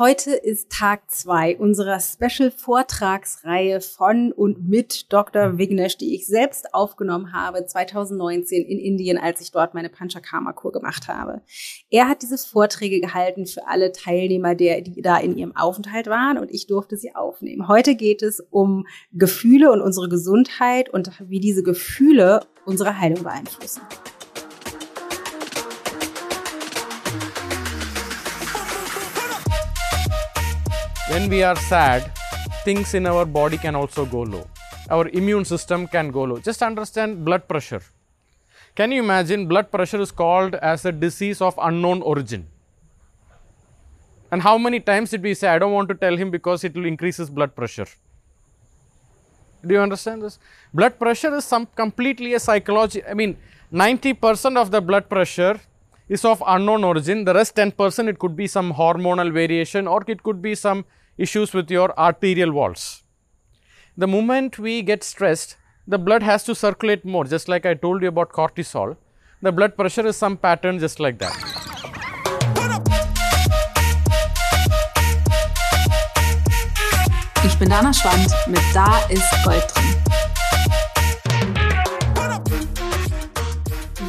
Heute ist Tag zwei unserer Special-Vortragsreihe von und mit Dr. Vignesh, die ich selbst aufgenommen habe 2019 in Indien, als ich dort meine Panchakarma-Kur gemacht habe. Er hat diese Vorträge gehalten für alle Teilnehmer, der, die da in ihrem Aufenthalt waren und ich durfte sie aufnehmen. Heute geht es um Gefühle und unsere Gesundheit und wie diese Gefühle unsere Heilung beeinflussen. When we are sad, things in our body can also go low. Our immune system can go low. Just understand blood pressure. Can you imagine blood pressure is called as a disease of unknown origin? And how many times did we say, I don't want to tell him because it will increase his blood pressure? Do you understand this? Blood pressure is some completely a psychology. I mean, 90% of the blood pressure is of unknown origin. The rest 10% it could be some hormonal variation or it could be some issues with your arterial walls. The moment we get stressed, the blood has to circulate more, just like I told you about cortisol. The blood pressure is some pattern just like that. Ich bin Dana Schwandt mit Da ist Gold drin.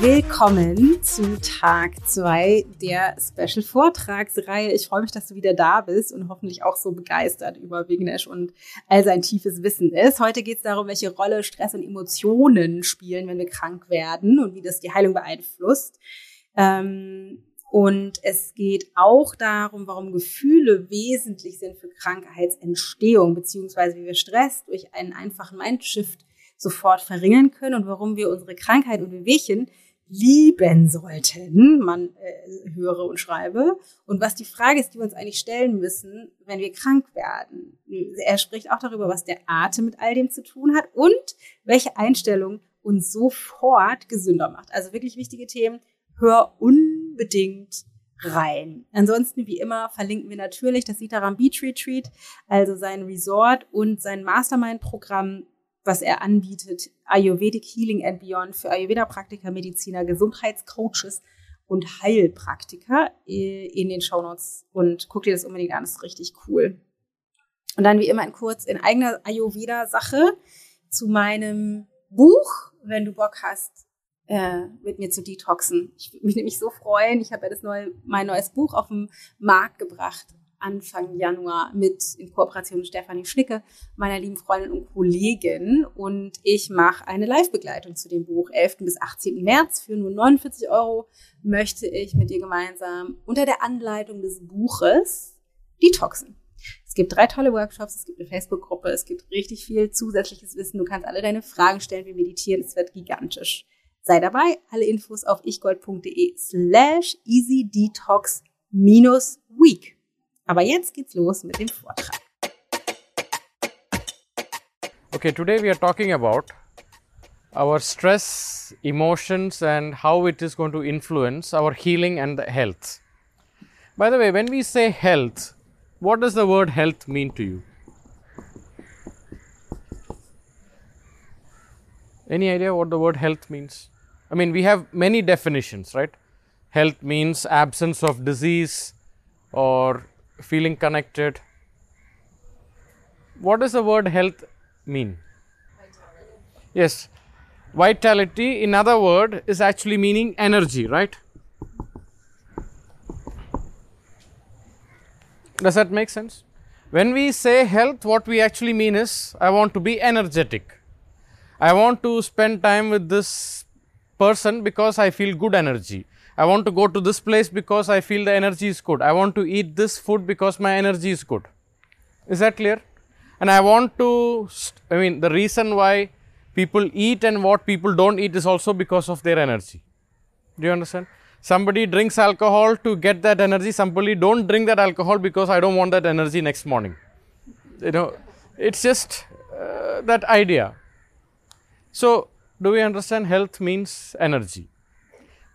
Willkommen zu Tag zwei der Special Vortragsreihe. Ich freue mich, dass du wieder da bist und hoffentlich auch so begeistert über Vignesh und all sein tiefes Wissen ist. Heute geht es darum, welche Rolle Stress und Emotionen spielen, wenn wir krank werden und wie das die Heilung beeinflusst. Ähm, und es geht auch darum, warum Gefühle wesentlich sind für Krankheitsentstehung, beziehungsweise wie wir Stress durch einen einfachen Mindshift sofort verringern können und warum wir unsere Krankheit und Wehwehchen lieben sollten, man äh, höre und schreibe. Und was die Frage ist, die wir uns eigentlich stellen müssen, wenn wir krank werden. Er spricht auch darüber, was der Atem mit all dem zu tun hat und welche Einstellung uns sofort gesünder macht. Also wirklich wichtige Themen. Hör unbedingt rein. Ansonsten, wie immer, verlinken wir natürlich das Sitaram Beach Retreat, also sein Resort und sein Mastermind-Programm was er anbietet, Ayurvedic Healing and Beyond für Ayurveda-Praktiker, Mediziner, Gesundheitscoaches und Heilpraktiker äh, in den Shownotes und guck dir das unbedingt an, das ist richtig cool. Und dann wie immer ein kurz in eigener Ayurveda-Sache zu meinem Buch, wenn du Bock hast, äh, mit mir zu detoxen. Ich würde mich nämlich so freuen. Ich habe ja das neue, mein neues Buch auf den Markt gebracht. Anfang Januar mit in Kooperation mit Stefanie Schnicke, meiner lieben Freundin und Kollegin. Und ich mache eine Live-Begleitung zu dem Buch. 11. bis 18. März für nur 49 Euro möchte ich mit dir gemeinsam unter der Anleitung des Buches detoxen. Es gibt drei tolle Workshops, es gibt eine Facebook-Gruppe, es gibt richtig viel zusätzliches Wissen. Du kannst alle deine Fragen stellen, wir meditieren, es wird gigantisch. Sei dabei, alle Infos auf ichgold.de slash easydetox minus week. Aber jetzt geht's los mit dem Vortrag. Okay, today we are talking about our stress, emotions, and how it is going to influence our healing and health. By the way, when we say health, what does the word health mean to you? Any idea what the word health means? I mean, we have many definitions, right? Health means absence of disease or feeling connected. What does the word health mean? Vitality. Yes, vitality, in other word, is actually meaning energy, right? Does that make sense? When we say health, what we actually mean is I want to be energetic. I want to spend time with this person because I feel good energy. I want to go to this place because I feel the energy is good. I want to eat this food because my energy is good. Is that clear? And I want to, I mean, the reason why people eat and what people don't eat is also because of their energy. Do you understand? Somebody drinks alcohol to get that energy, somebody don't drink that alcohol because I don't want that energy next morning. You know, it's just uh, that idea. So, do we understand health means energy?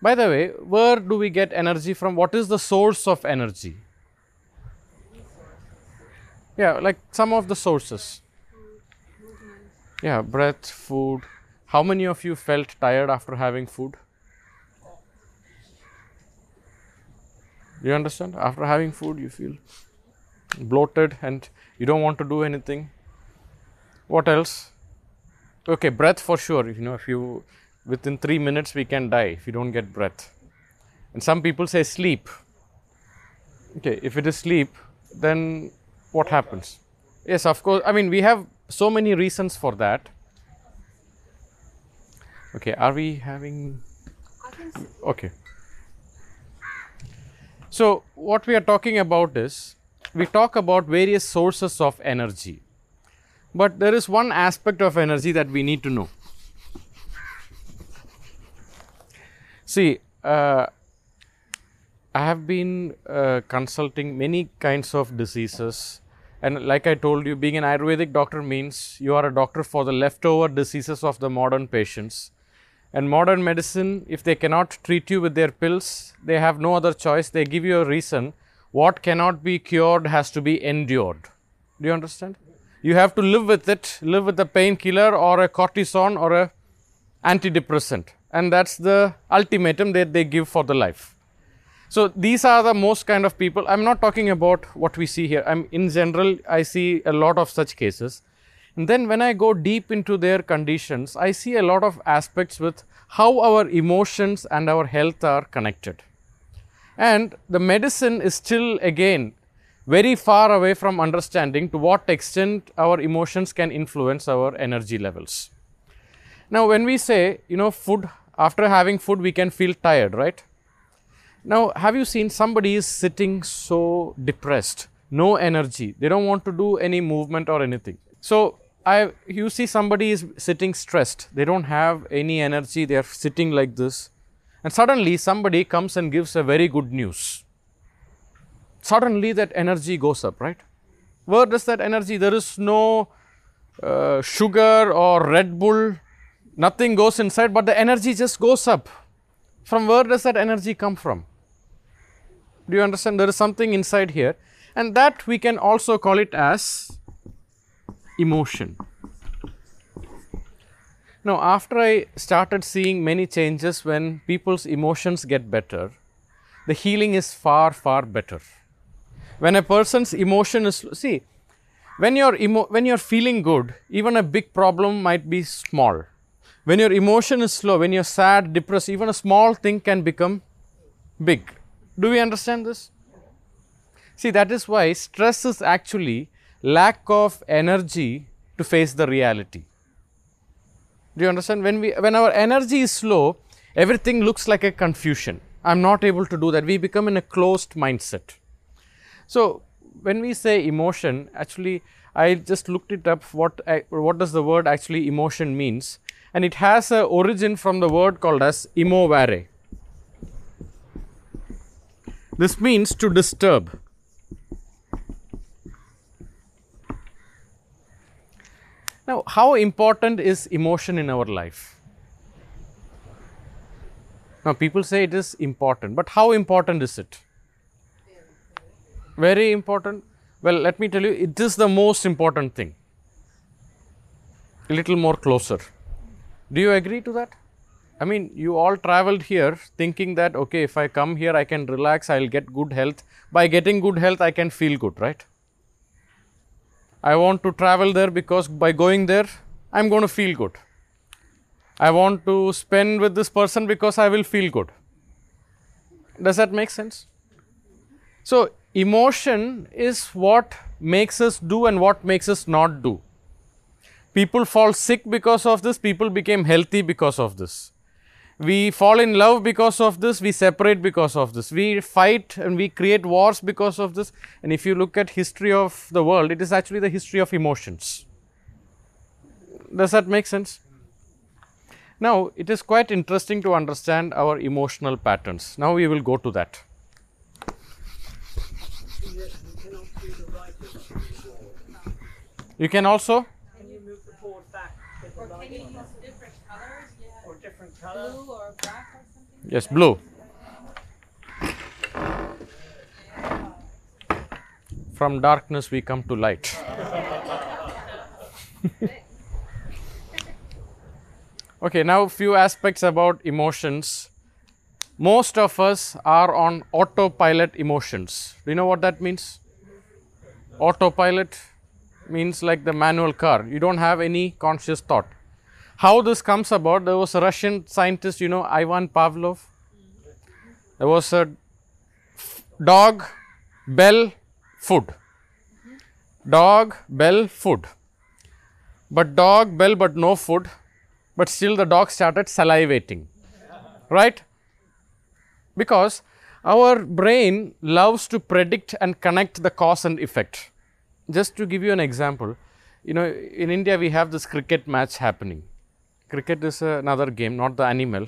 By the way, where do we get energy from? What is the source of energy? Yeah, like some of the sources. Yeah, breath, food. How many of you felt tired after having food? You understand? After having food, you feel bloated and you don't want to do anything. What else? Okay, breath for sure. You know, if you within three minutes we can die if you don't get breath. And some people say sleep. Okay, if it is sleep, then what happens? Yes, of course. I mean, we have so many reasons for that. Okay, are we having? Okay. So, what we are talking about is we talk about various sources of energy. But there is one aspect of energy that we need to know. See, uh, I have been uh, consulting many kinds of diseases. And like I told you, being an Ayurvedic doctor means you are a doctor for the leftover diseases of the modern patients. And modern medicine, if they cannot treat you with their pills, they have no other choice. They give you a reason. What cannot be cured has to be endured. Do you understand? You have to live with it, live with a painkiller or a cortisone or a antidepressant. And that's the ultimatum that they give for the life. So these are the most kind of people. I'm not talking about what we see here. I'm in general, I see a lot of such cases. And then when I go deep into their conditions, I see a lot of aspects with how our emotions and our health are connected. And the medicine is still again very far away from understanding to what extent our emotions can influence our energy levels. Now, when we say, you know, food, after having food, we can feel tired, right? Now, have you seen somebody is sitting so depressed, no energy, they don't want to do any movement or anything. So, I, you see somebody is sitting stressed, they don't have any energy, they are sitting like this, and suddenly somebody comes and gives a very good news. Suddenly that energy goes up, right? Where does that energy? There is no uh, sugar or Red Bull, nothing goes inside, but the energy just goes up. From where does that energy come from? Do you understand? There is something inside here, and that we can also call it as emotion. Now, after I started seeing many changes when people's emotions get better, the healing is far, far better. When a person's emotion is, see, when you're, emo- when you're feeling good, even a big problem might be small. When your emotion is slow, when you're sad, depressed, even a small thing can become big. Do we understand this? See, that is why stress is actually lack of energy to face the reality. Do you understand? When we when our energy is slow, everything looks like a confusion. I'm not able to do that. We become in a closed mindset. So when we say emotion, actually, I just looked it up. What what does the word actually emotion means? And it has a origin from the word called as emovere. This means to disturb. Now, how important is emotion in our life? Now, people say it is important, but how important is it? Very important. Well, let me tell you, it is the most important thing. A little more closer. Do you agree to that? I mean, you all traveled here thinking that, okay, if I come here, I can relax, I'll get good health. By getting good health, I can feel good, right? I want to travel there because by going there, I'm going to feel good. I want to spend with this person because I will feel good. Does that make sense? So, emotion is what makes us do and what makes us not do. People fall sick because of this, people became healthy because of this. We fall in love because of this we separate because of this. We fight and we create wars because of this. And if you look at history of the world it is actually the history of emotions. Does that make sense? Now it is quite interesting to understand our emotional patterns. Now we will go to that. You can also Blue or black or something? Yes, blue. From darkness we come to light. okay, now few aspects about emotions. Most of us are on autopilot emotions. Do you know what that means? autopilot means like the manual car. You don't have any conscious thought. How this comes about, there was a Russian scientist, you know, Ivan Pavlov. There was a dog, bell, food. Dog, bell, food. But dog, bell, but no food. But still the dog started salivating. Right? Because our brain loves to predict and connect the cause and effect. Just to give you an example, you know, in India we have this cricket match happening. Cricket is another game, not the animal.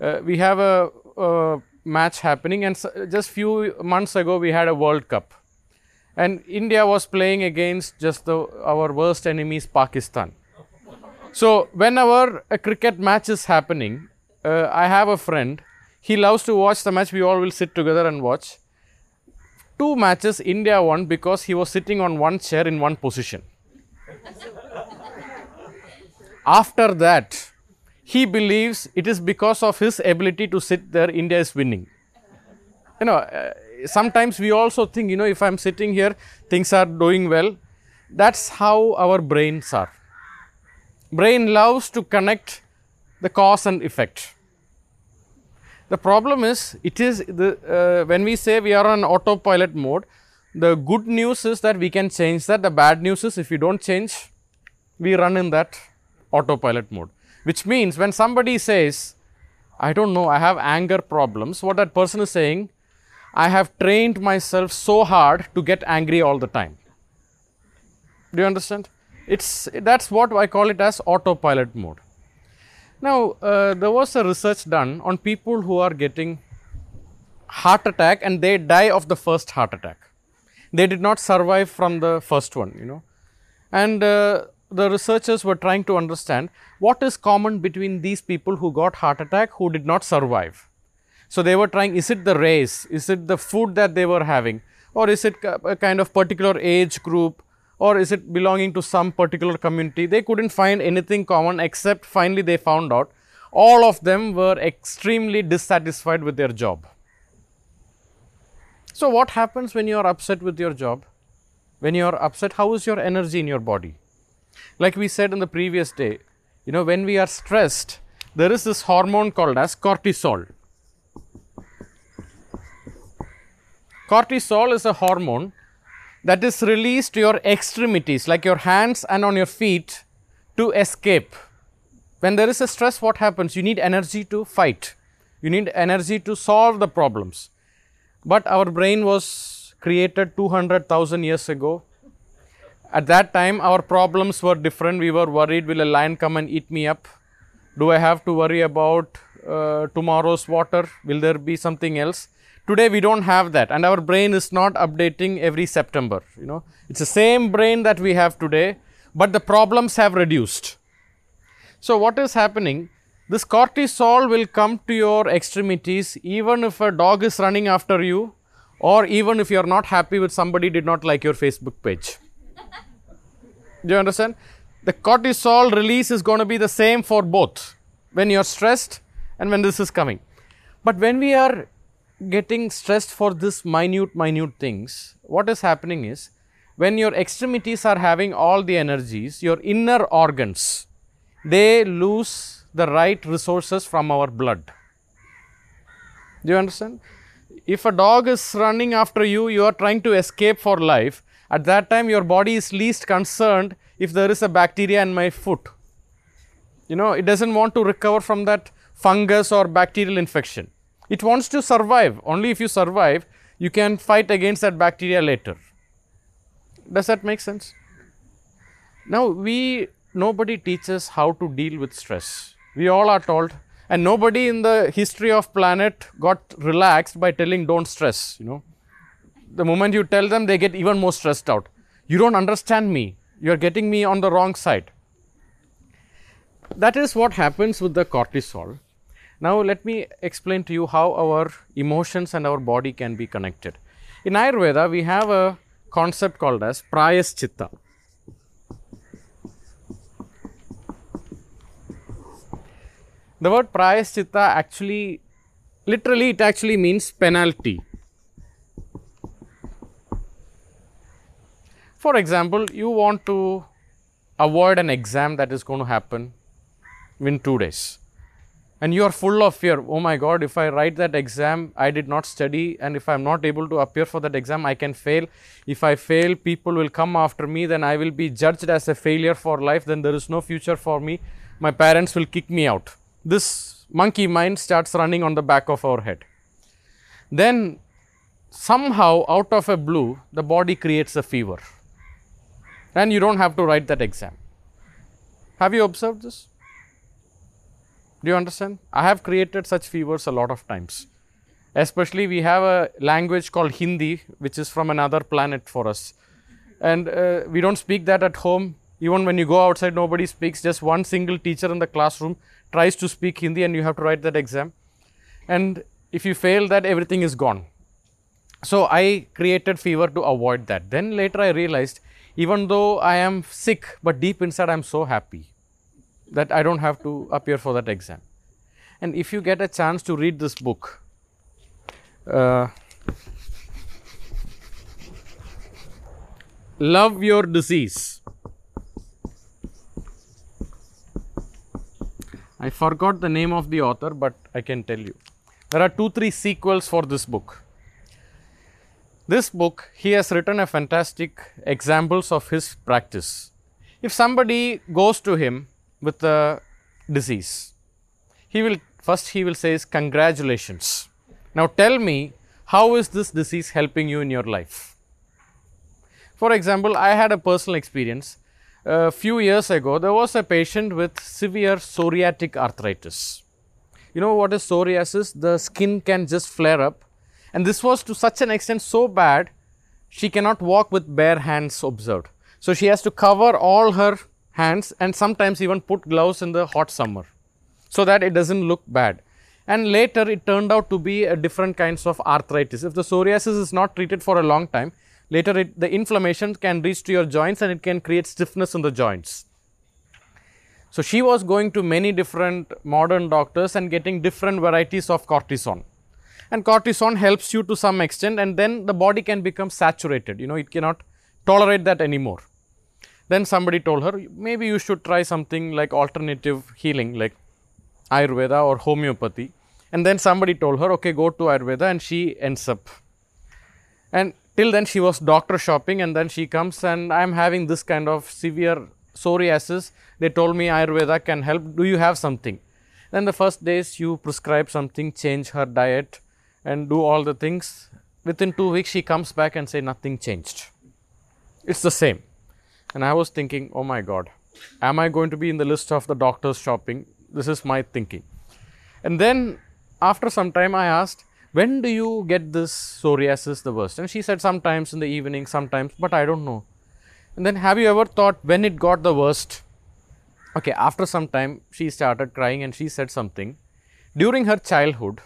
Uh, we have a, a match happening, and just few months ago we had a World Cup, and India was playing against just the, our worst enemies, Pakistan. So whenever a cricket match is happening, uh, I have a friend. He loves to watch the match. We all will sit together and watch. Two matches India won because he was sitting on one chair in one position. After that, he believes it is because of his ability to sit there, India is winning. You know, uh, sometimes we also think, you know, if I'm sitting here, things are doing well. That's how our brains are. Brain loves to connect the cause and effect. The problem is, it is the uh, when we say we are on autopilot mode. The good news is that we can change that. The bad news is if we don't change, we run in that autopilot mode. Which means when somebody says, "I don't know, I have anger problems," what that person is saying, "I have trained myself so hard to get angry all the time." Do you understand? It's that's what I call it as autopilot mode. Now, uh, there was a research done on people who are getting heart attack and they die of the first heart attack. They did not survive from the first one, you know. And uh, the researchers were trying to understand what is common between these people who got heart attack who did not survive. So they were trying is it the race, is it the food that they were having, or is it a kind of particular age group, or is it belonging to some particular community? They couldn't find anything common except finally they found out all of them were extremely dissatisfied with their job. So, what happens when you are upset with your job? When you are upset, how is your energy in your body? Like we said in the previous day, you know, when we are stressed, there is this hormone called as cortisol. Cortisol is a hormone that is released to your extremities, like your hands and on your feet, to escape. When there is a stress, what happens? You need energy to fight, you need energy to solve the problems. But our brain was created 200,000 years ago. At that time, our problems were different. We were worried will a lion come and eat me up? Do I have to worry about uh, tomorrow's water? Will there be something else? Today we don't have that, and our brain is not updating every September. You know, it's the same brain that we have today, but the problems have reduced. So, what is happening? This cortisol will come to your extremities even if a dog is running after you, or even if you are not happy with somebody did not like your Facebook page. Do you understand? The cortisol release is going to be the same for both when you are stressed and when this is coming. But when we are getting stressed for this minute, minute things, what is happening is when your extremities are having all the energies, your inner organs, they lose the right resources from our blood. Do you understand? If a dog is running after you, you are trying to escape for life. At that time, your body is least concerned if there is a bacteria in my foot. You know, it doesn't want to recover from that fungus or bacterial infection. It wants to survive. Only if you survive, you can fight against that bacteria later. Does that make sense? Now, we nobody teaches how to deal with stress. We all are told, and nobody in the history of planet got relaxed by telling don't stress. You know, the moment you tell them, they get even more stressed out. You don't understand me. You are getting me on the wrong side. That is what happens with the cortisol. Now, let me explain to you how our emotions and our body can be connected. In Ayurveda, we have a concept called as Prayaschitta. The word Prayaschitta actually, literally, it actually means penalty. For example, you want to avoid an exam that is going to happen in two days. And you are full of fear. Oh my god if i write that exam i did not study and if i'm not able to appear for that exam i can fail. If i fail people will come after me then i will be judged as a failure for life then there is no future for me. My parents will kick me out. This monkey mind starts running on the back of our head. Then somehow out of a blue the body creates a fever and you don't have to write that exam have you observed this do you understand? I have created such fevers a lot of times. Especially, we have a language called Hindi, which is from another planet for us. And uh, we don't speak that at home. Even when you go outside, nobody speaks. Just one single teacher in the classroom tries to speak Hindi, and you have to write that exam. And if you fail that, everything is gone. So, I created fever to avoid that. Then later, I realized even though I am sick, but deep inside, I am so happy that I don't have to appear for that exam. And if you get a chance to read this book, uh, Love Your Disease. I forgot the name of the author, but I can tell you. There are two, three sequels for this book. This book, he has written a fantastic examples of his practice. If somebody goes to him with a disease. He will first he will say is congratulations. Now tell me how is this disease helping you in your life? For example, I had a personal experience. A few years ago, there was a patient with severe psoriatic arthritis. You know what is psoriasis? The skin can just flare up, and this was to such an extent so bad, she cannot walk with bare hands observed. So she has to cover all her hands and sometimes even put gloves in the hot summer so that it doesn't look bad. And later it turned out to be a different kinds of arthritis. If the psoriasis is not treated for a long time, later it, the inflammation can reach to your joints and it can create stiffness in the joints. So she was going to many different modern doctors and getting different varieties of cortisone. And cortisone helps you to some extent and then the body can become saturated. You know, it cannot tolerate that anymore. Then somebody told her, maybe you should try something like alternative healing, like Ayurveda or homeopathy. And then somebody told her, okay, go to Ayurveda, and she ends up. And till then, she was doctor shopping, and then she comes, and I'm having this kind of severe psoriasis. They told me Ayurveda can help. Do you have something? Then the first days, you prescribe something, change her diet, and do all the things. Within two weeks, she comes back and say nothing changed. It's the same. And I was thinking, oh my God, am I going to be in the list of the doctors shopping? This is my thinking. And then after some time, I asked, when do you get this psoriasis the worst? And she said, sometimes in the evening, sometimes, but I don't know. And then, have you ever thought when it got the worst? Okay, after some time, she started crying and she said something. During her childhood,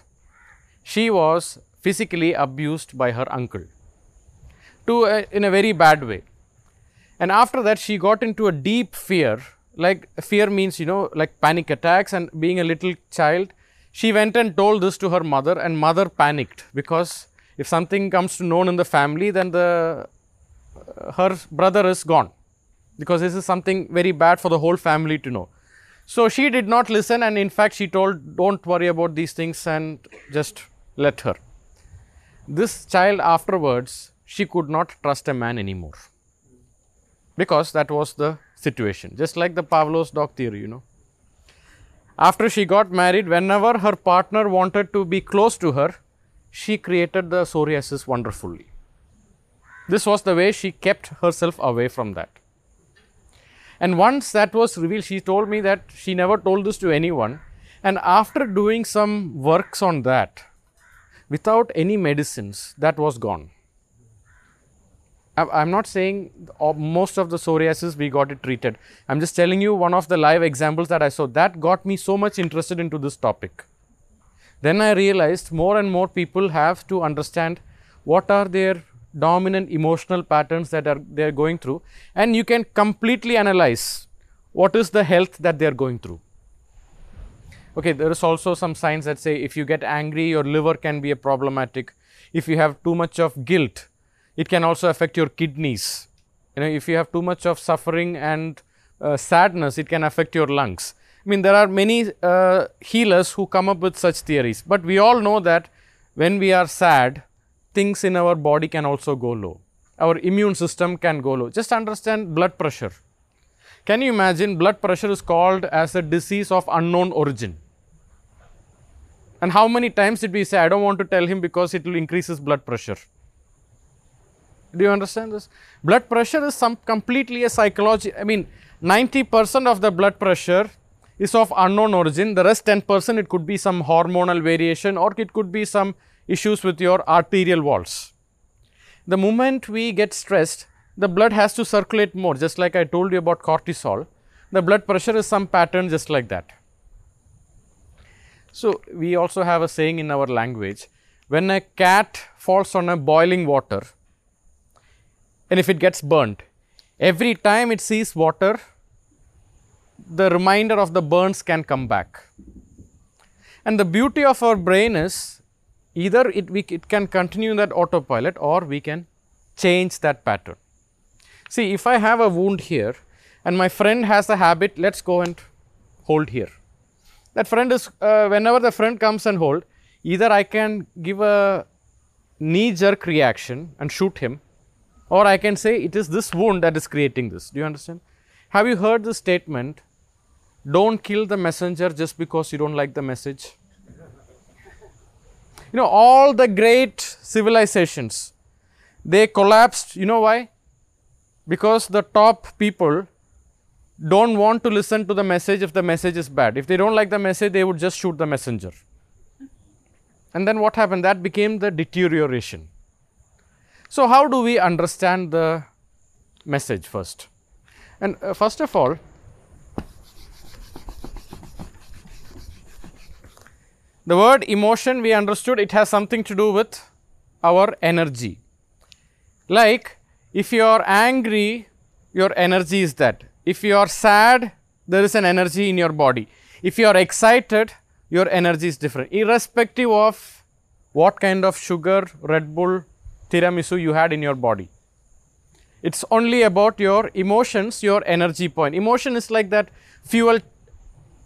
she was physically abused by her uncle to a, in a very bad way and after that, she got into a deep fear. Like, fear means, you know, like panic attacks. And being a little child, she went and told this to her mother, and mother panicked because if something comes to known in the family, then the uh, her brother is gone because this is something very bad for the whole family to know. So she did not listen, and in fact, she told, Don't worry about these things and just let her. This child afterwards, she could not trust a man anymore because that was the situation, just like the Pavlov's dog theory, you know. After she got married, whenever her partner wanted to be close to her, she created the psoriasis wonderfully. This was the way she kept herself away from that. And once that was revealed, she told me that she never told this to anyone. And after doing some works on that, without any medicines, that was gone. I'm not saying most of the psoriasis we got it treated. I'm just telling you one of the live examples that I saw. That got me so much interested into this topic. Then I realized more and more people have to understand what are their dominant emotional patterns that are they are going through, and you can completely analyze what is the health that they are going through. Okay, there is also some signs that say if you get angry, your liver can be a problematic. If you have too much of guilt, it can also affect your kidneys You know, if you have too much of suffering and uh, sadness, it can affect your lungs. I mean, there are many uh, healers who come up with such theories, but we all know that when we are sad, things in our body can also go low. Our immune system can go low. Just understand blood pressure. Can you imagine blood pressure is called as a disease of unknown origin? And how many times did we say, I don't want to tell him because it will increase his blood pressure? Do you understand this? Blood pressure is some completely a psychology. I mean, 90% of the blood pressure is of unknown origin. The rest 10% it could be some hormonal variation or it could be some issues with your arterial walls. The moment we get stressed, the blood has to circulate more, just like I told you about cortisol. The blood pressure is some pattern just like that. So, we also have a saying in our language when a cat falls on a boiling water and if it gets burnt, every time it sees water, the reminder of the burns can come back. And the beauty of our brain is either it, we, it can continue that autopilot or we can change that pattern. See, if I have a wound here and my friend has a habit, let's go and hold here. That friend is, uh, whenever the friend comes and hold, either I can give a knee jerk reaction and shoot him, or I can say it is this wound that is creating this. Do you understand? Have you heard the statement, don't kill the messenger just because you don't like the message? You know, all the great civilizations, they collapsed. You know why? Because the top people don't want to listen to the message if the message is bad. If they don't like the message, they would just shoot the messenger. And then what happened? That became the deterioration. So, how do we understand the message first? And uh, first of all, the word emotion we understood it has something to do with our energy. Like if you are angry, your energy is that. If you are sad, there is an energy in your body. If you are excited, your energy is different, irrespective of what kind of sugar, Red Bull, tiramisu you had in your body. It's only about your emotions, your energy point. Emotion is like that fuel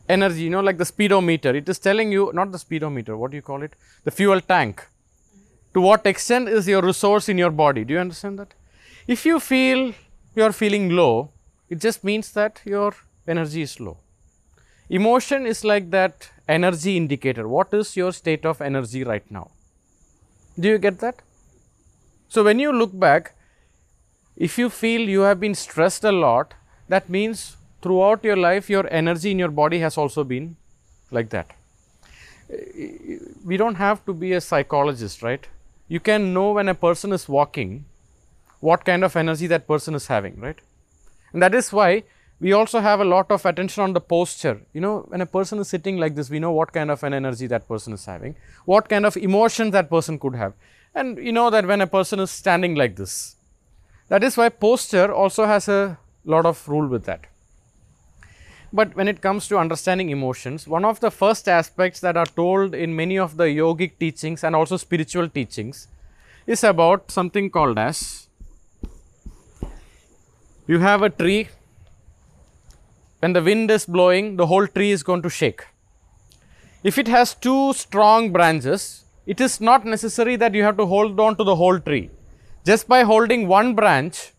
energy, you know, like the speedometer. It is telling you, not the speedometer, what do you call it? The fuel tank. To what extent is your resource in your body? Do you understand that? If you feel you are feeling low, it just means that your energy is low. Emotion is like that energy indicator. What is your state of energy right now? Do you get that? So, when you look back, if you feel you have been stressed a lot, that means throughout your life, your energy in your body has also been like that. We don't have to be a psychologist, right? You can know when a person is walking what kind of energy that person is having, right? And that is why we also have a lot of attention on the posture. You know, when a person is sitting like this, we know what kind of an energy that person is having, what kind of emotion that person could have. And you know that when a person is standing like this, that is why posture also has a lot of rule with that. But when it comes to understanding emotions, one of the first aspects that are told in many of the yogic teachings and also spiritual teachings is about something called as you have a tree, when the wind is blowing, the whole tree is going to shake. If it has two strong branches, it is not necessary that you have to hold on to the whole tree. Just by holding one branch,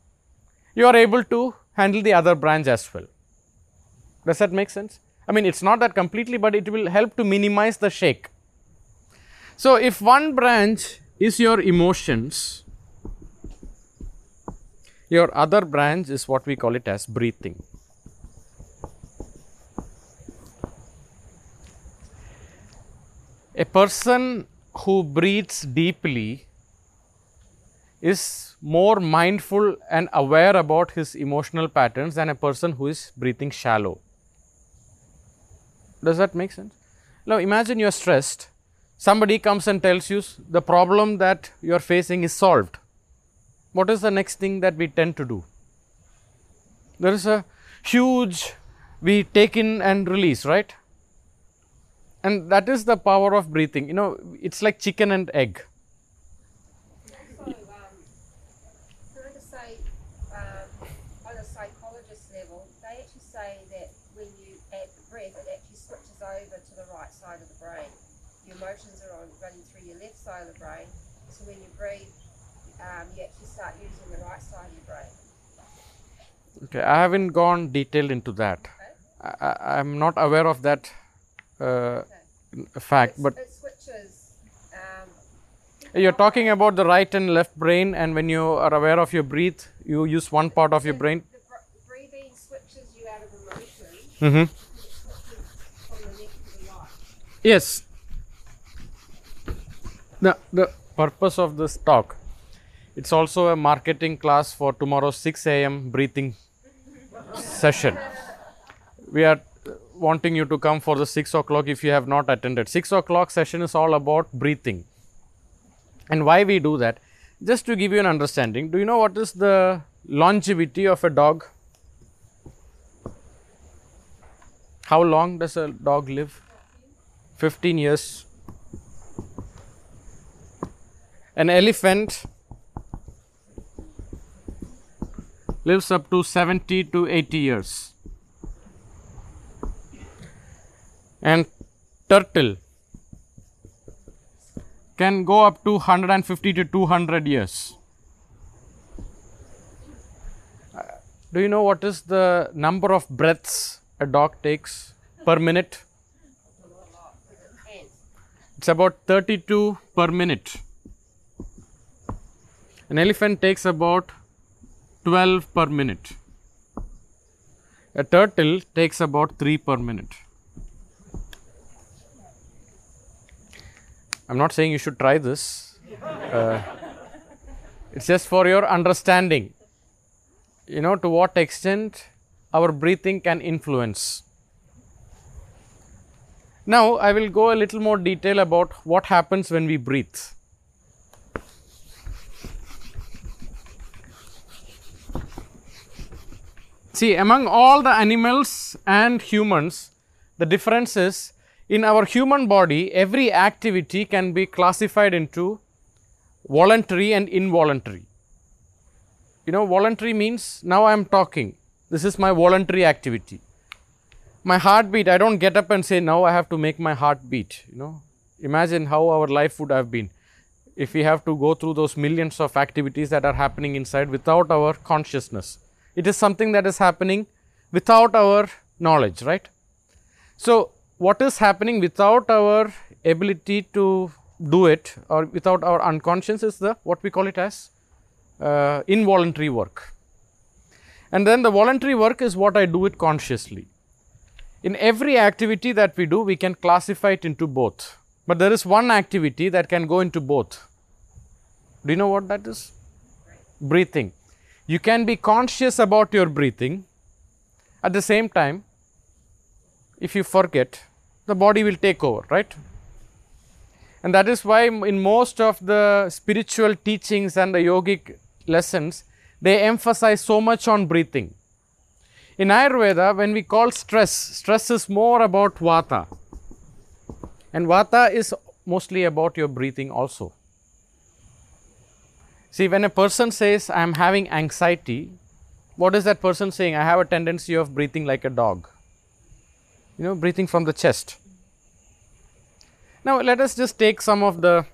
you are able to handle the other branch as well. Does that make sense? I mean, it's not that completely, but it will help to minimize the shake. So, if one branch is your emotions, your other branch is what we call it as breathing. A person who breathes deeply is more mindful and aware about his emotional patterns than a person who is breathing shallow. Does that make sense? Now imagine you are stressed. Somebody comes and tells you the problem that you are facing is solved. What is the next thing that we tend to do? There is a huge, we take in and release, right? And that is the power of breathing. You know, it's like chicken and egg. So, um, heard a site, um, psychologist level, they actually say that when you add the breath, it actually switches over to the right side of the brain. Your emotions are on, running through your left side of the brain, so when you breathe, um, you actually start using the right side of your brain. Okay, I haven't gone detailed into that. I, I, I'm not aware of that uh, fact, It's- but it switches. Um, you're talking about the right and left brain, and when you are aware of your breath, you use one part of your brain. The br- breathing switches you out of emotion. Mm-hmm. From the left to the right. Yes. The, the purpose of this talk, it's also a marketing class for tomorrow's 6 a.m. breathing session. We are wanting you to come for the 6 o'clock if you have not attended. 6 o'clock session is all about breathing. And why we do that? Just to give you an understanding, do you know what is the longevity of a dog? How long does a dog live? 15 years. An elephant lives up to 70 to 80 years. And turtle can go up to 150 to 200 years. Do you know what is the number of breaths a dog takes per minute? It's about 32 per minute. An elephant takes about 12 per minute. A turtle takes about 3 per minute. I'm not saying you should try this. Uh, it's just for your understanding. You know, to what extent our breathing can influence. Now, I will go a little more detail about what happens when we breathe. See, among all the animals and humans, the difference is in our human body, every activity can be classified into voluntary and involuntary. You know, voluntary means now I am talking, this is my voluntary activity. My heartbeat i don't get up and say now i have to make my heart beat you know. Imagine how our life would have been if we have to go through those millions of activities that are happening inside without our consciousness it is something that is happening without our knowledge right so what is happening without our ability to do it or without our unconscious is the what we call it as uh, involuntary work and then the voluntary work is what i do it consciously in every activity that we do, we can classify it into both. But there is one activity that can go into both. Do you know what that is? Breathing. You can be conscious about your breathing. At the same time, if you forget, the body will take over, right? And that is why in most of the spiritual teachings and the yogic lessons, they emphasize so much on breathing. In Ayurveda, when we call stress, stress is more about vata. And vata is mostly about your breathing also. See, when a person says, I am having anxiety, what is that person saying? I have a tendency of breathing like a dog. You know, breathing from the chest. Now, let us just take some of the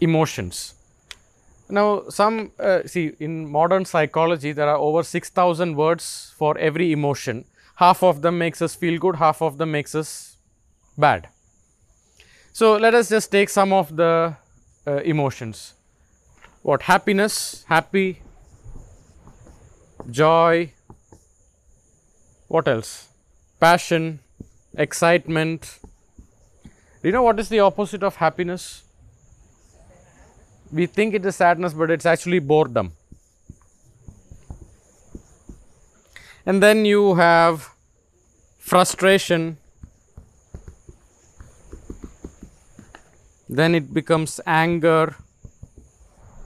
emotions. Now, some uh, see in modern psychology, there are over 6,000 words for every emotion. Half of them makes us feel good, half of them makes us bad. So, let us just take some of the uh, emotions. What happiness, happy, joy, what else? Passion, excitement. Do you know what is the opposite of happiness? we think it is sadness, but it's actually boredom. And then you have frustration. Then it becomes anger,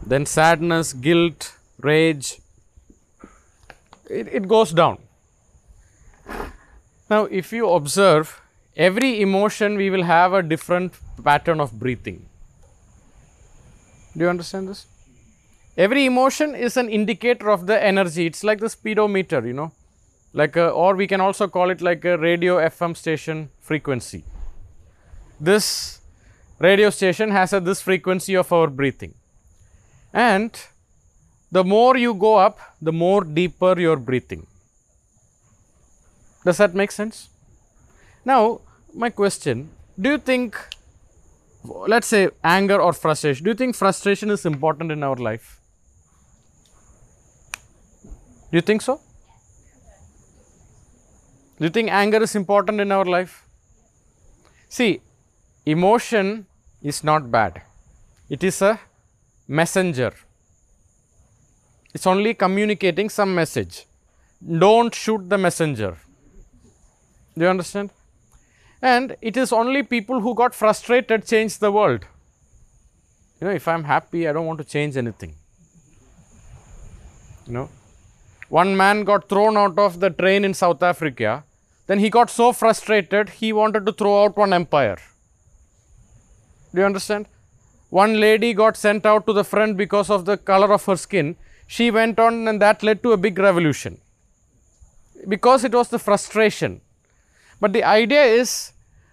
then sadness, guilt, rage. It, it goes down. Now, if you observe, every emotion we will have a different pattern of breathing. Do you understand this? every emotion is an indicator of the energy it's like the speedometer you know like a, or we can also call it like a radio fm station frequency this radio station has a this frequency of our breathing and the more you go up the more deeper your breathing. Does that make sense? Now my question do you think let's say anger or frustration do you think frustration is important in our life? Do you think so? Do you think anger is important in our life? See emotion is not bad. It is a messenger it's only communicating some message don't shoot the messenger do you understand and it is only people who got frustrated change the world. You know, if I'm happy, I don't want to change anything. You know, one man got thrown out of the train in South Africa. Then he got so frustrated, he wanted to throw out one empire. Do you understand? One lady got sent out to the front because of the color of her skin. She went on, and that led to a big revolution because it was the frustration. But the idea is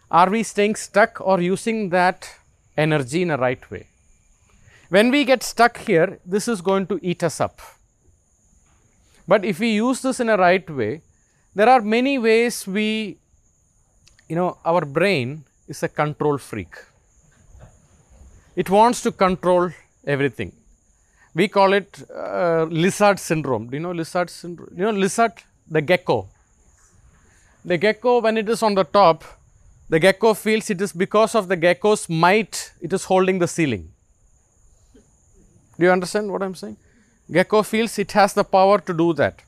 are we staying stuck or using that energy in a right way? When we get stuck here, this is going to eat us up. But if we use this in a right way, there are many ways we, you know, our brain is a control freak. It wants to control everything. We call it uh, lizard syndrome. Do you know lizard syndrome? You know lizard, the gecko. The gecko, when it is on the top, the gecko feels it is because of the gecko's might it is holding the ceiling. Do you understand what I am saying? Gecko feels it has the power to do that.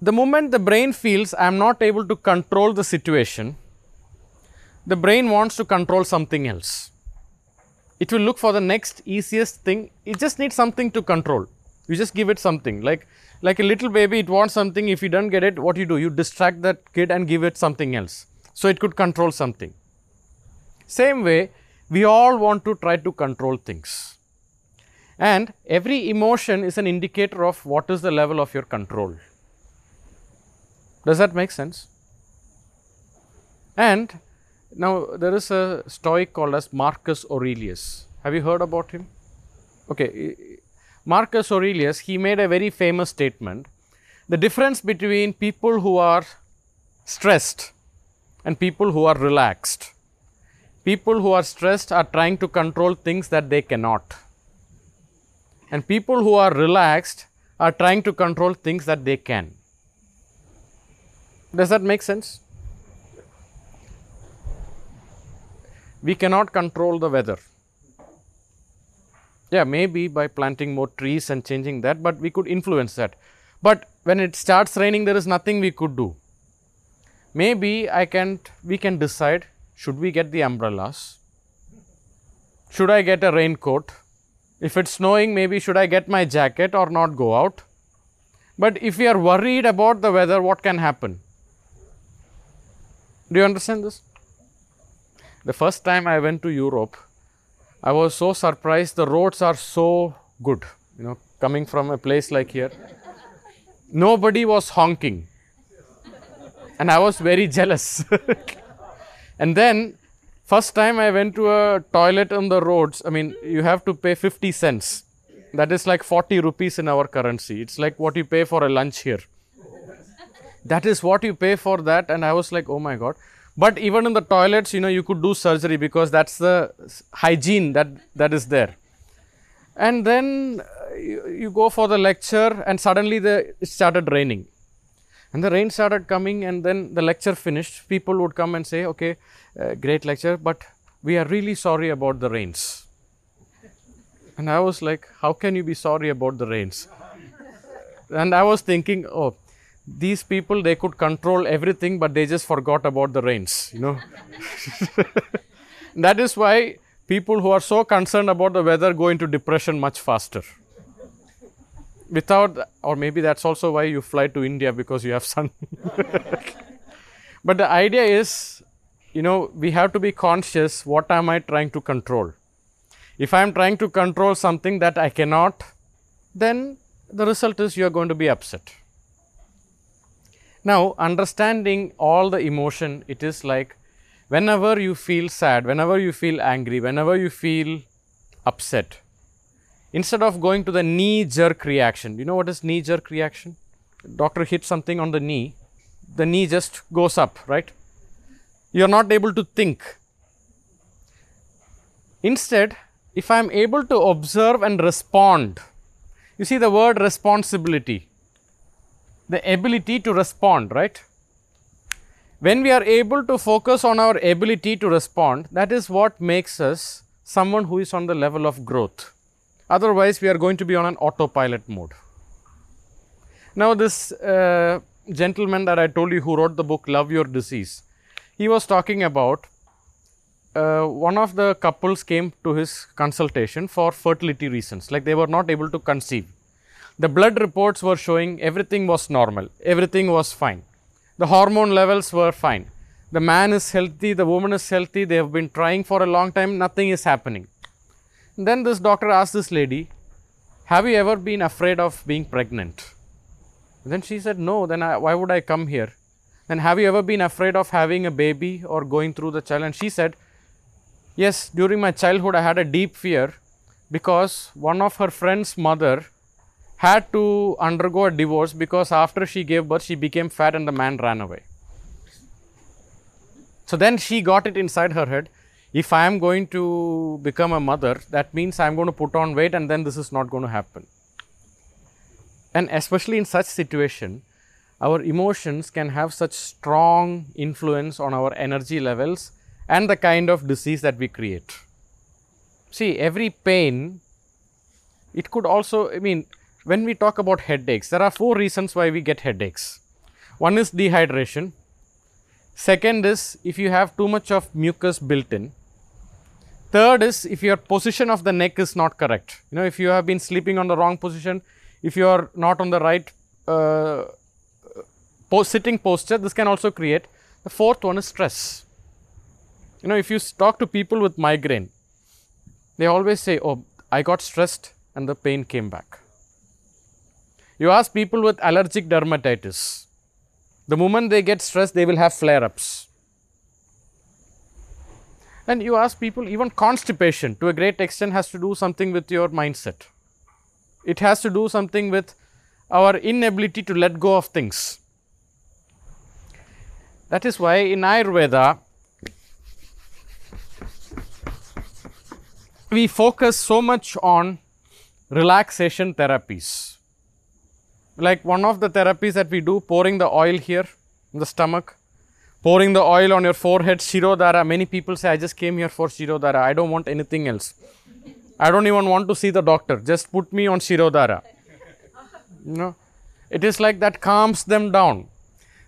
The moment the brain feels I am not able to control the situation, the brain wants to control something else. It will look for the next easiest thing. It just needs something to control. You just give it something. Like like a little baby, it wants something. If you don't get it, what you do? You distract that kid and give it something else so it could control something. Same way, we all want to try to control things. And every emotion is an indicator of what is the level of your control. Does that make sense? And now there is a Stoic called as Marcus Aurelius. Have you heard about him? Okay, Marcus Aurelius, he made a very famous statement. The difference between people who are stressed and people who are relaxed. People who are stressed are trying to control things that they cannot. And people who are relaxed are trying to control things that they can. Does that make sense? We cannot control the weather. Yeah, maybe by planting more trees and changing that, but we could influence that. But when it starts raining, there is nothing we could do maybe I can we can decide should we get the umbrellas? Should I get a raincoat? If it's snowing, maybe should I get my jacket or not go out? But if we are worried about the weather, what can happen? Do you understand this? The first time I went to Europe, I was so surprised. The roads are so good, you know, coming from a place like here. Nobody was honking and I was very jealous. and then, first time I went to a toilet on the roads, I mean, you have to pay 50 cents. That is like 40 rupees in our currency. It's like what you pay for a lunch here. That is what you pay for that. And I was like, oh my God. But even in the toilets, you know, you could do surgery because that's the hygiene that, that is there. And then uh, you, you, go for the lecture, and suddenly the, it started raining and the rain started coming, and then the lecture finished. People would come and say, Okay, uh, great lecture, but we are really sorry about the rains. And I was like, How can you be sorry about the rains? And I was thinking, Oh, these people, they could control everything, but they just forgot about the rains, you know. that is why people who are so concerned about the weather go into depression much faster without or maybe that's also why you fly to india because you have sun but the idea is you know we have to be conscious what am i trying to control If I am trying to control something that I cannot, then the result is you are going to be upset. Now, understanding all the emotion, it is like whenever you feel sad, whenever you feel angry, whenever you feel upset, instead of going to the knee jerk reaction, you know what is knee jerk reaction? Doctor hits something on the knee, the knee just goes up, right? You are not able to think. Instead, if I am able to observe and respond, you see the word responsibility, the ability to respond, right? When we are able to focus on our ability to respond, that is what makes us someone who is on the level of growth. Otherwise, we are going to be on an autopilot mode. Now, this uh, gentleman that I told you who wrote the book Love Your Disease, he was talking about uh, one of the couples came to his consultation for fertility reasons, like they were not able to conceive. The blood reports were showing everything was normal, everything was fine. The hormone levels were fine. The man is healthy, the woman is healthy, they have been trying for a long time, nothing is happening. Then this doctor asked this lady, Have you ever been afraid of being pregnant? Then she said, No, then I, why would I come here? Then have you ever been afraid of having a baby or going through the child? And she said, Yes, during my childhood, I had a deep fear because one of her friend's mother had to undergo a divorce because after she gave birth, she became fat and the man ran away. So then she got it inside her head if I am going to become a mother, that means I am going to put on weight and then this is not going to happen. And especially in such situation, our emotions can have such strong influence on our energy levels and the kind of disease that we create. See, every pain, it could also, I mean, when we talk about headaches, there are four reasons why we get headaches. One is dehydration. Second is if you have too much of mucus built in. Third is if your position of the neck is not correct. You know, if you have been sleeping on the wrong position, if you are not on the right uh, post sitting posture, this can also create. The fourth one is stress. You know, if you talk to people with migraine, they always say, Oh, I got stressed and the pain came back. You ask people with allergic dermatitis, the moment they get stressed, they will have flare ups. And you ask people, even constipation to a great extent has to do something with your mindset. It has to do something with our inability to let go of things. That is why in Ayurveda, we focus so much on relaxation therapies. Like one of the therapies that we do, pouring the oil here in the stomach, pouring the oil on your forehead, Shirodhara. Many people say, I just came here for Shirodhara. I don't want anything else. I don't even want to see the doctor. Just put me on Shirodhara. You know, it is like that calms them down.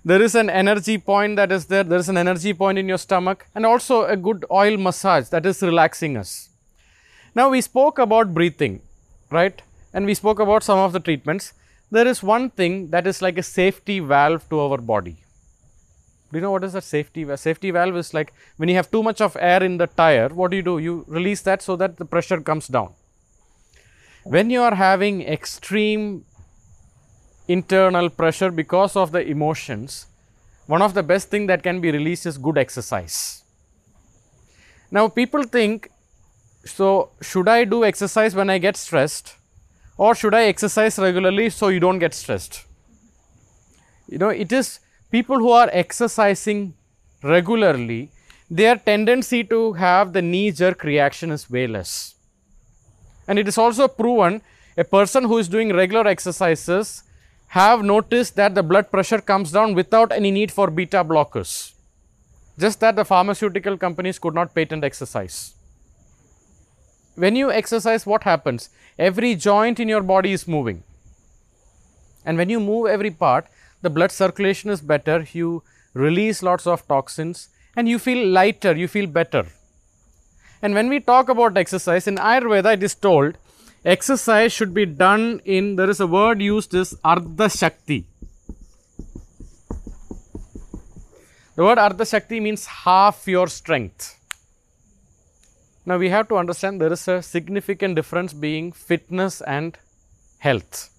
There is an energy point that is there. There is an energy point in your stomach, and also a good oil massage that is relaxing us. Now, we spoke about breathing, right? And we spoke about some of the treatments. There is one thing that is like a safety valve to our body. Do you know what is a safety valve? Safety valve is like when you have too much of air in the tire, what do you do? You release that so that the pressure comes down. When you are having extreme internal pressure because of the emotions, one of the best thing that can be released is good exercise. Now people think, so should I do exercise when I get stressed or should I exercise regularly so you don't get stressed? You know, it is people who are exercising regularly, their tendency to have the knee jerk reaction is way less. And it is also proven a person who is doing regular exercises have noticed that the blood pressure comes down without any need for beta blockers. Just that the pharmaceutical companies could not patent exercise. When you exercise, what happens? Every joint in your body is moving. And when you move every part, the blood circulation is better, you release lots of toxins, and you feel lighter, you feel better. And when we talk about exercise, in Ayurveda, it is told exercise should be done in, there is a word used is Ardha Shakti. The word Ardha Shakti means half your strength. Now we have to understand there is a significant difference being fitness and health.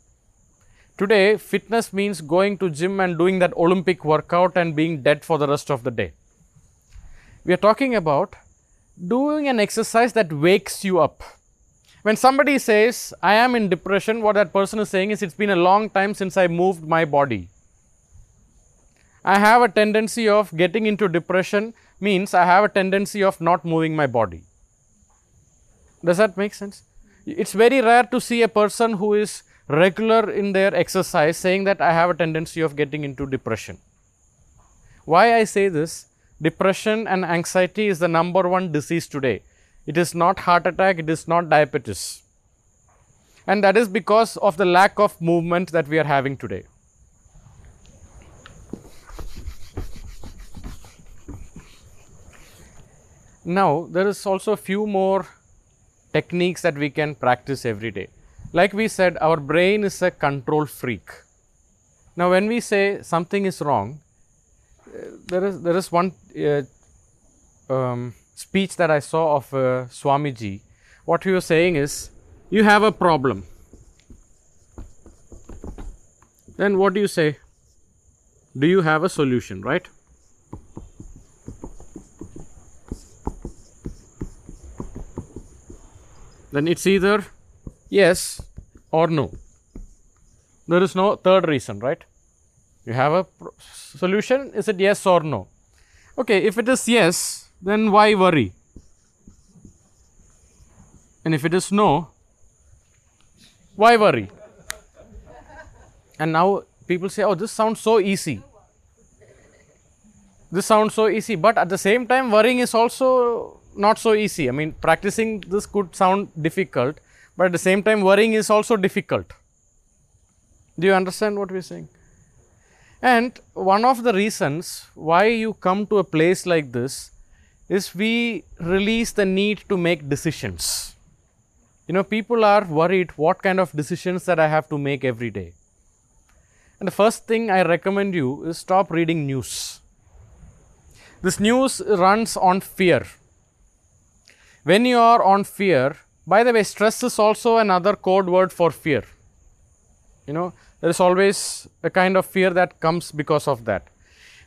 Today, fitness means going to gym and doing that Olympic workout and being dead for the rest of the day. We are talking about doing an exercise that wakes you up. When somebody says, I am in depression, what that person is saying is, It's been a long time since I moved my body. I have a tendency of getting into depression, means I have a tendency of not moving my body. Does that make sense? It's very rare to see a person who is regular in their exercise saying that I have a tendency of getting into depression. Why I say this? Depression and anxiety is the number one disease today. It is not heart attack, it is not diabetes. And that is because of the lack of movement that we are having today. Now, there is also a few more techniques that we can practice every day. Like we said, our brain is a control freak. Now, when we say something is wrong, uh, there is there is one uh, um, speech that I saw of uh, Swamiji. What he was saying is, you have a problem. Then what do you say? Do you have a solution, right? Then it's either yes or no. There is no third reason, right? You have a solution, is it yes or no? Okay, if it is yes, then why worry? And if it is no, why worry? And now people say, oh, this sounds so easy. This sounds so easy, but at the same time, worrying is also not so easy. I mean, practicing this could sound difficult, but at the same time, worrying is also difficult. Do you understand what we're saying? And one of the reasons why you come to a place like this is we release the need to make decisions. You know, people are worried what kind of decisions that I have to make every day. And the first thing I recommend you is stop reading news. This news runs on fear. When you are on fear, by the way, stress is also another code word for fear. You know, there is always a kind of fear that comes because of that.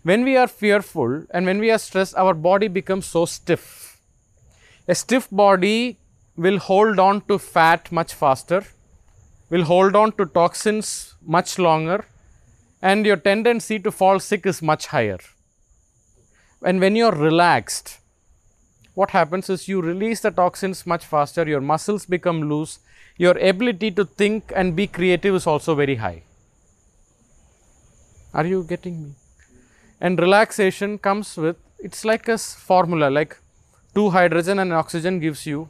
When we are fearful and when we are stressed, our body becomes so stiff. A stiff body will hold on to fat much faster, will hold on to toxins much longer, and your tendency to fall sick is much higher. And when you're relaxed, what happens is you release the toxins much faster, your muscles become loose, your ability to think and be creative is also very high. Are you getting me? And relaxation comes with it's like a formula like two hydrogen and oxygen gives you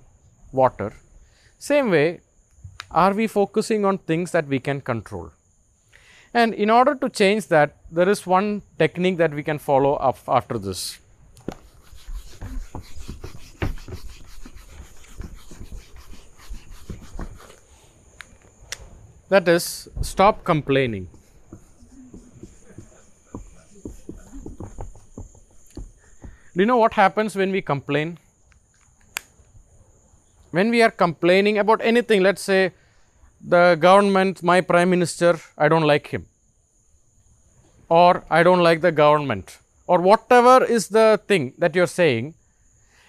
water. Same way, are we focusing on things that we can control? And in order to change that, there is one technique that we can follow up after this. That is, stop complaining. Do you know what happens when we complain? When we are complaining about anything, let's say the government, my prime minister, I don't like him, or I don't like the government, or whatever is the thing that you're saying,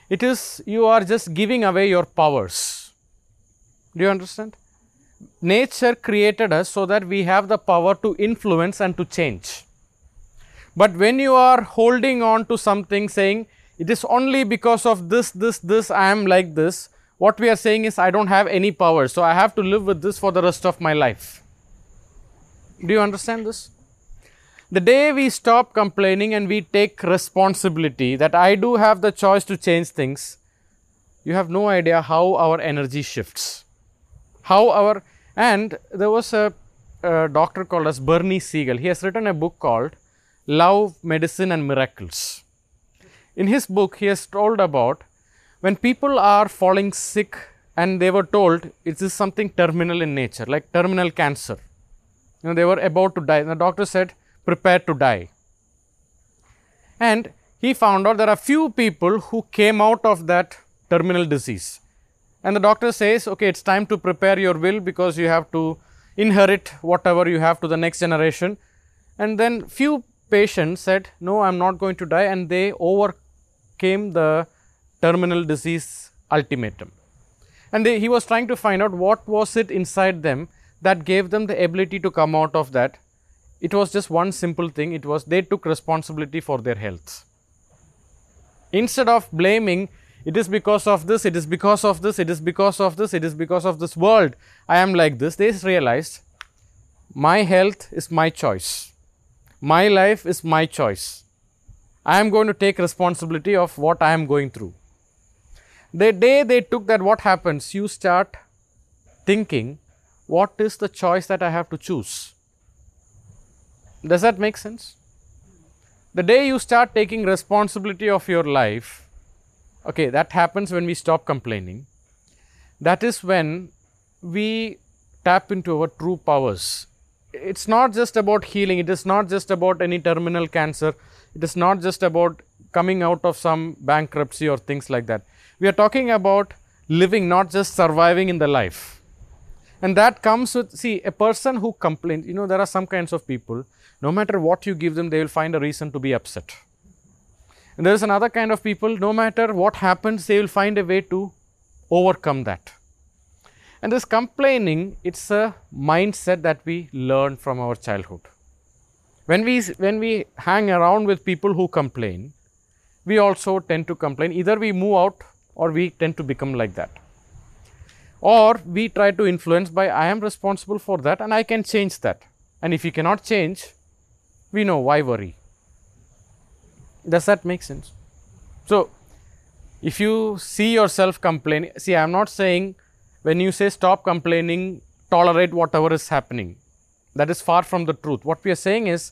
it is you are just giving away your powers. Do you understand? Nature created us so that we have the power to influence and to change. But when you are holding on to something saying, it is only because of this, this, this, I am like this, what we are saying is, I don't have any power, so I have to live with this for the rest of my life. Do you understand this? The day we stop complaining and we take responsibility that I do have the choice to change things, you have no idea how our energy shifts. How our, and there was a, a doctor called as Bernie Siegel. He has written a book called Love, Medicine, and Miracles. In his book, he has told about when people are falling sick and they were told it is something terminal in nature, like terminal cancer. You know, they were about to die. And the doctor said, prepare to die. And he found out there are few people who came out of that terminal disease. And the doctor says, okay, it's time to prepare your will because you have to inherit whatever you have to the next generation. And then few patients said, no, I'm not going to die, and they overcame the terminal disease ultimatum. And they, he was trying to find out what was it inside them that gave them the ability to come out of that. It was just one simple thing. It was they took responsibility for their health. Instead of blaming, it is because of this, it is because of this, it is because of this, it is because of this world, I am like this. They realized my health is my choice. My life is my choice. I am going to take responsibility of what I am going through. The day they took that, what happens? You start thinking, what is the choice that I have to choose? Does that make sense? The day you start taking responsibility of your life, okay, that happens when we stop complaining. That is when we tap into our true powers. It's not just about healing, it is not just about any terminal cancer, it is not just about coming out of some bankruptcy or things like that. We are talking about living, not just surviving in the life. And that comes with, see, a person who complains, you know, there are some kinds of people, no matter what you give them, they will find a reason to be upset. And there is another kind of people, no matter what happens, they will find a way to overcome that. And this complaining, it's a mindset that we learn from our childhood. When we, when we hang around with people who complain, we also tend to complain. Either we move out or we tend to become like that. Or we try to influence by I am responsible for that and I can change that. And if you cannot change, we know why worry. Does that make sense? So, if you see yourself complaining, see, I am not saying when you say stop complaining, tolerate whatever is happening. That is far from the truth. What we are saying is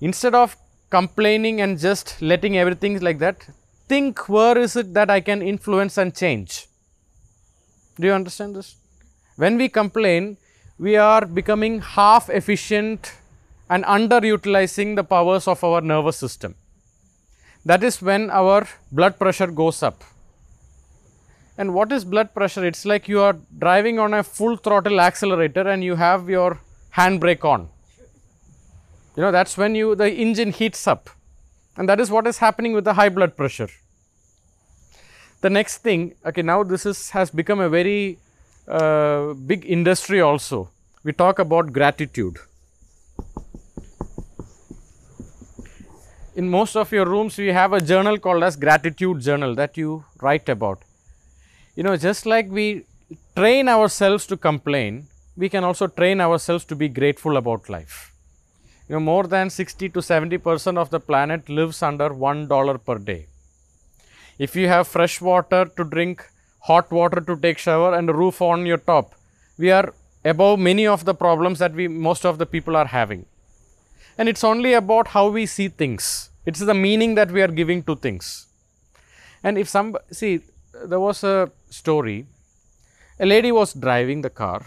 instead of complaining and just letting everything like that, think where is it that I can influence and change. Do you understand this? When we complain, we are becoming half efficient and underutilizing the powers of our nervous system. That is when our blood pressure goes up. And what is blood pressure? It's like you are driving on a full throttle accelerator and you have your handbrake on. You know, that's when you the engine heats up. And that is what is happening with the high blood pressure. The next thing, okay, now this is has become a very uh, big industry also. We talk about gratitude. In most of your rooms we have a journal called as gratitude journal that you write about. You know just like we train ourselves to complain we can also train ourselves to be grateful about life. You know more than 60 to 70 percent of the planet lives under 1 dollar per day. If you have fresh water to drink hot water to take shower and a roof on your top we are above many of the problems that we most of the people are having and it's only about how we see things. It's the meaning that we are giving to things. And if some, see, there was a story. A lady was driving the car.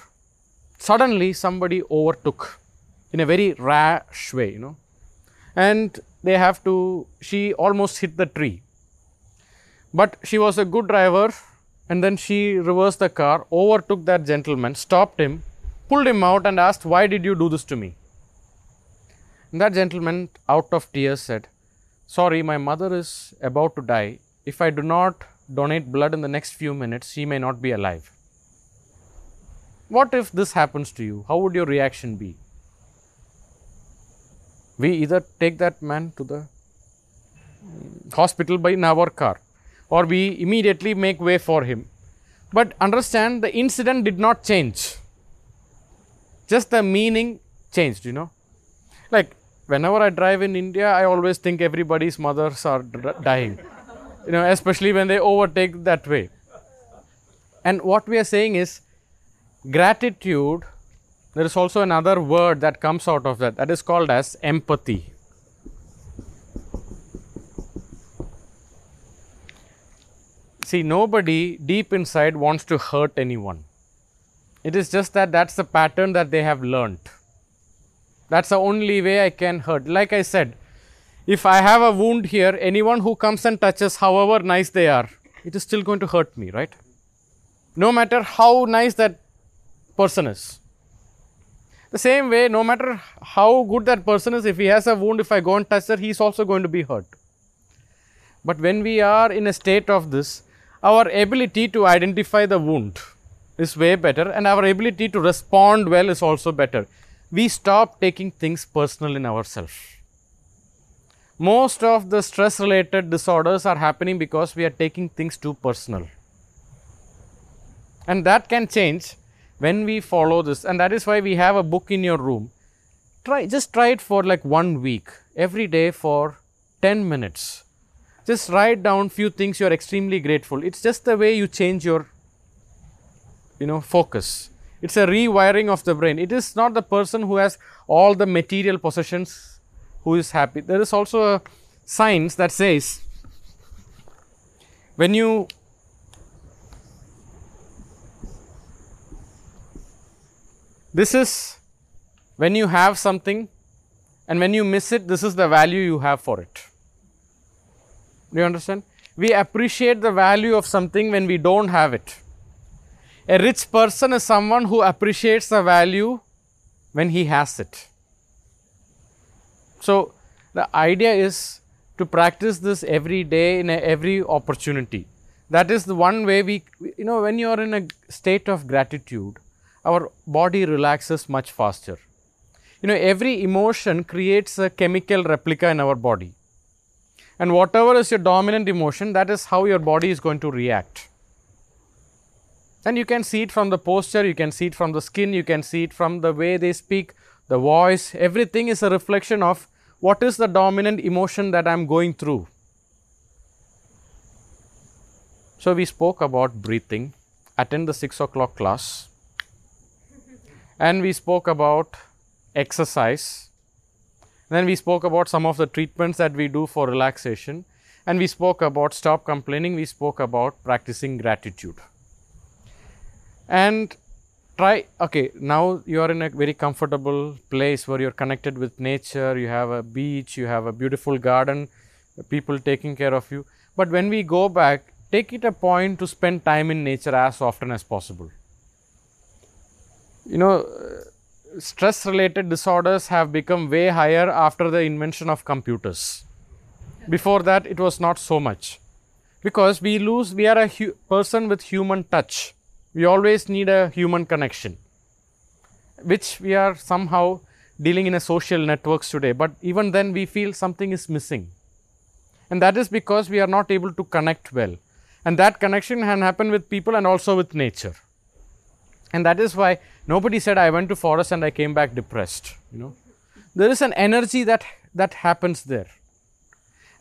Suddenly, somebody overtook in a very rash way, you know. And they have to, she almost hit the tree. But she was a good driver, and then she reversed the car, overtook that gentleman, stopped him, pulled him out, and asked, Why did you do this to me? That gentleman, out of tears, said, Sorry, my mother is about to die. If I do not donate blood in the next few minutes, she may not be alive. What if this happens to you? How would your reaction be? We either take that man to the hospital by in our car or we immediately make way for him. But understand the incident did not change, just the meaning changed, you know. Like whenever I drive in India, I always think everybody's mothers are dying, you know, especially when they overtake that way. And what we are saying is gratitude. There is also another word that comes out of that, that is called as empathy. See, nobody deep inside wants to hurt anyone. It is just that that's the pattern that they have learnt that's the only way I can hurt. Like I said, if I have a wound here, anyone who comes and touches, however nice they are, it is still going to hurt me, right? No matter how nice that person is. The same way, no matter how good that person is, if he has a wound, if I go and touch that, he's also going to be hurt. But when we are in a state of this, our ability to identify the wound is way better, and our ability to respond well is also better. We stop taking things personal in ourselves. Most of the stress related disorders are happening because we are taking things too personal. And that can change when we follow this. And that is why we have a book in your room. Try just try it for like one week every day for 10 minutes. Just write down few things you are extremely grateful. It's just the way you change your you know focus it's a rewiring of the brain it is not the person who has all the material possessions who is happy there is also a science that says when you This is when you have something and when you miss it, this is the value you have for it. Do you understand? We appreciate the value of something when we don't have it. A rich person is someone who appreciates the value when he has it. So, the idea is to practice this every day in every opportunity. That is the one way we, you know, when you are in a state of gratitude, our body relaxes much faster. You know, every emotion creates a chemical replica in our body. And whatever is your dominant emotion, that is how your body is going to react. And you can see it from the posture, you can see it from the skin, you can see it from the way they speak, the voice, everything is a reflection of what is the dominant emotion that I am going through. So, we spoke about breathing, attend the 6 o'clock class and we spoke about exercise. Then we spoke about some of the treatments that we do for relaxation and we spoke about stop complaining, we spoke about practicing gratitude. And try, okay, now you are in a very comfortable place where you're connected with nature, you have a beach, you have a beautiful garden, people taking care of you. But when we go back, take it a point to spend time in nature as often as possible you know, uh, stress related disorders have become way higher after the invention of computers. Before that, it was not so much because we lose, we are a person with human touch. We always need a human connection, which we are somehow dealing in a social networks today. But even then, we feel something is missing. And that is because we are not able to connect well. And that connection can happen with people and also with nature and that is why nobody said i went to forest and i came back depressed you know there is an energy that that happens there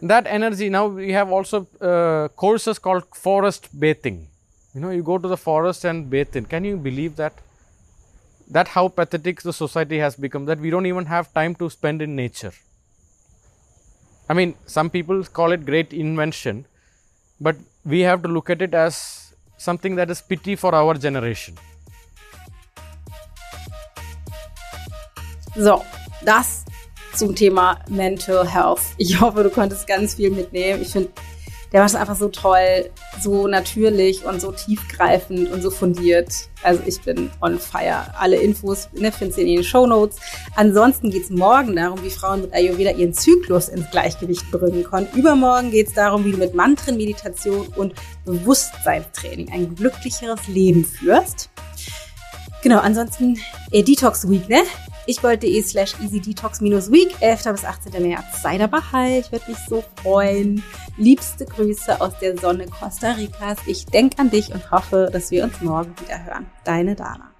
and that energy now we have also uh, courses called forest bathing you know you go to the forest and bathe in can you believe that that how pathetic the society has become that we don't even have time to spend in nature i mean some people call it great invention but we have to look at it as something that is pity for our generation So, das zum Thema Mental Health. Ich hoffe, du konntest ganz viel mitnehmen. Ich finde, der war es einfach so toll, so natürlich und so tiefgreifend und so fundiert. Also ich bin on fire. Alle Infos ne, findest du in den Show Notes. Ansonsten geht es morgen darum, wie Frauen mit Ayurveda ihren Zyklus ins Gleichgewicht bringen können. Übermorgen geht es darum, wie du mit Mantren, Meditation und Bewusstseinstraining ein glücklicheres Leben führst. Genau, ansonsten äh, Detox Week, ne? ich.de slash easydetox-week, 11. bis 18. März. Sei dabei, ich würde mich so freuen. Liebste Grüße aus der Sonne Costa Ricas. Ich denke an dich und hoffe, dass wir uns morgen wieder hören. Deine Dana.